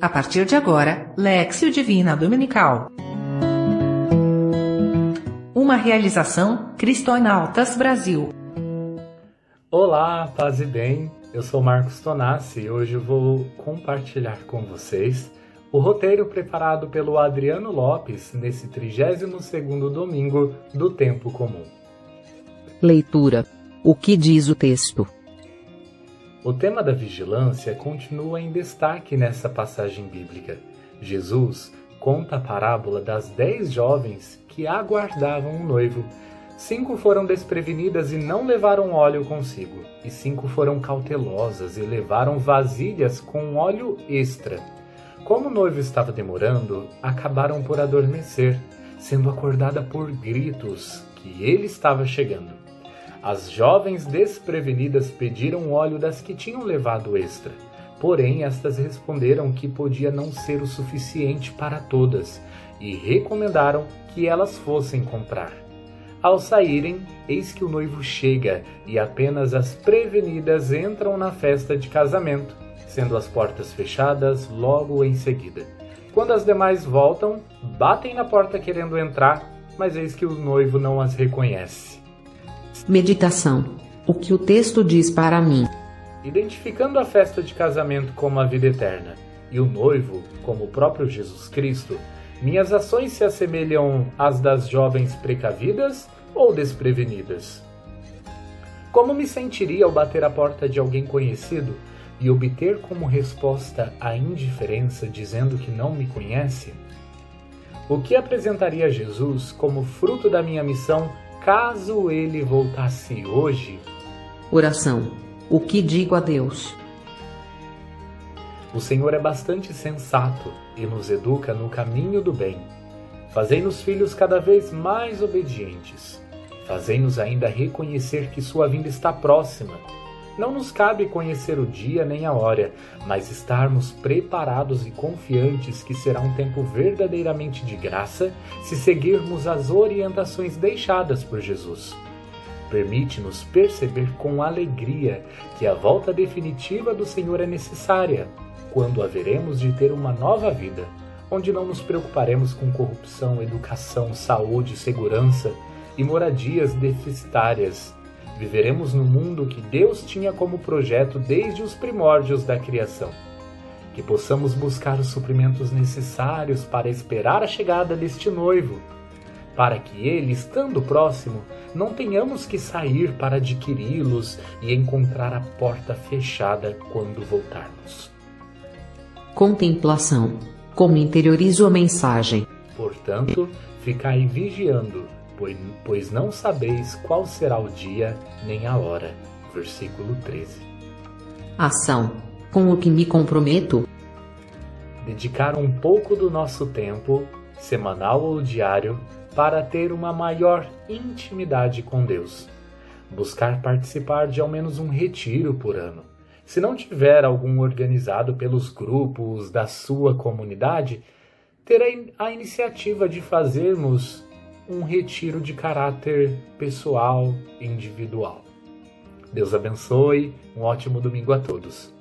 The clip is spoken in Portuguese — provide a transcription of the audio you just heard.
A partir de agora, Lexio Divina Dominical. Uma realização Cristonautas Brasil. Olá, paz e bem. Eu sou Marcos Tonassi e hoje vou compartilhar com vocês o roteiro preparado pelo Adriano Lopes nesse 32º domingo do Tempo Comum. Leitura. O que diz o texto? O tema da vigilância continua em destaque nessa passagem bíblica. Jesus conta a parábola das dez jovens que aguardavam um noivo. Cinco foram desprevenidas e não levaram óleo consigo, e cinco foram cautelosas e levaram vasilhas com óleo extra. Como o noivo estava demorando, acabaram por adormecer, sendo acordada por gritos que ele estava chegando. As jovens desprevenidas pediram óleo das que tinham levado extra. Porém, estas responderam que podia não ser o suficiente para todas e recomendaram que elas fossem comprar. Ao saírem, eis que o noivo chega e apenas as prevenidas entram na festa de casamento, sendo as portas fechadas logo em seguida. Quando as demais voltam, batem na porta querendo entrar, mas eis que o noivo não as reconhece. Meditação. O que o texto diz para mim? Identificando a festa de casamento como a vida eterna e o noivo como o próprio Jesus Cristo, minhas ações se assemelham às das jovens precavidas ou desprevenidas? Como me sentiria ao bater a porta de alguém conhecido e obter como resposta a indiferença dizendo que não me conhece? O que apresentaria Jesus como fruto da minha missão caso ele voltasse hoje? Oração. O que digo a Deus? O Senhor é bastante sensato e nos educa no caminho do bem. Fazei-nos filhos cada vez mais obedientes. Fazei-nos ainda reconhecer que Sua vinda está próxima. Não nos cabe conhecer o dia nem a hora, mas estarmos preparados e confiantes que será um tempo verdadeiramente de graça se seguirmos as orientações deixadas por Jesus. Permite-nos perceber com alegria que a volta definitiva do Senhor é necessária, quando haveremos de ter uma nova vida, onde não nos preocuparemos com corrupção, educação, saúde, segurança e moradias deficitárias Viveremos no mundo que Deus tinha como projeto desde os primórdios da criação. Que possamos buscar os suprimentos necessários para esperar a chegada deste noivo, para que ele, estando próximo, não tenhamos que sair para adquiri-los e encontrar a porta fechada quando voltarmos. Contemplação. Como interiorizo a mensagem? Portanto, ficai vigiando pois não sabeis qual será o dia nem a hora. Versículo 13. Ação. Com o que me comprometo? Dedicar um pouco do nosso tempo, semanal ou diário, para ter uma maior intimidade com Deus. Buscar participar de ao menos um retiro por ano. Se não tiver algum organizado pelos grupos da sua comunidade, ter a iniciativa de fazermos um retiro de caráter pessoal e individual. Deus abençoe, um ótimo domingo a todos.